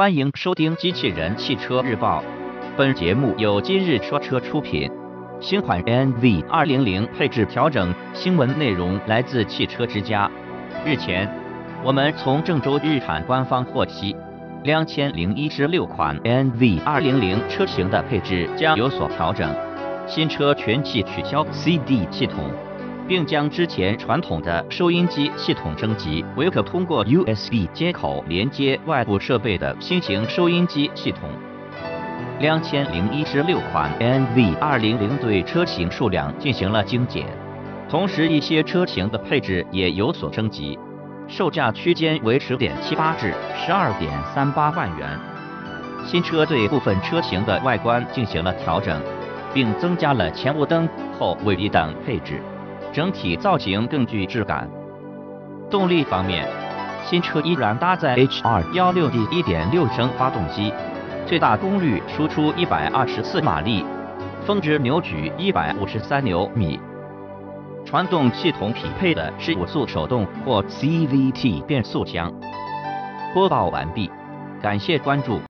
欢迎收听《机器人汽车日报》，本节目由今日说车出品。新款 NV 200配置调整新闻内容来自汽车之家。日前，我们从郑州日产官方获悉，两千零一十六款 NV 200车型的配置将有所调整，新车全系取消 CD 系统。并将之前传统的收音机系统升级为可通过 USB 接口连接外部设备的新型收音机系统。两千零一十六款 NV 二零零对车型数量进行了精简，同时一些车型的配置也有所升级，售价区间为十点七八至十二点三八万元。新车对部分车型的外观进行了调整，并增加了前雾灯、后尾翼等配置。整体造型更具质感。动力方面，新车依然搭载 H216D 1.6升发动机，最大功率输出124马力，峰值扭矩153牛米。传动系统匹配的是五速手动或 CVT 变速箱。播报完毕，感谢关注。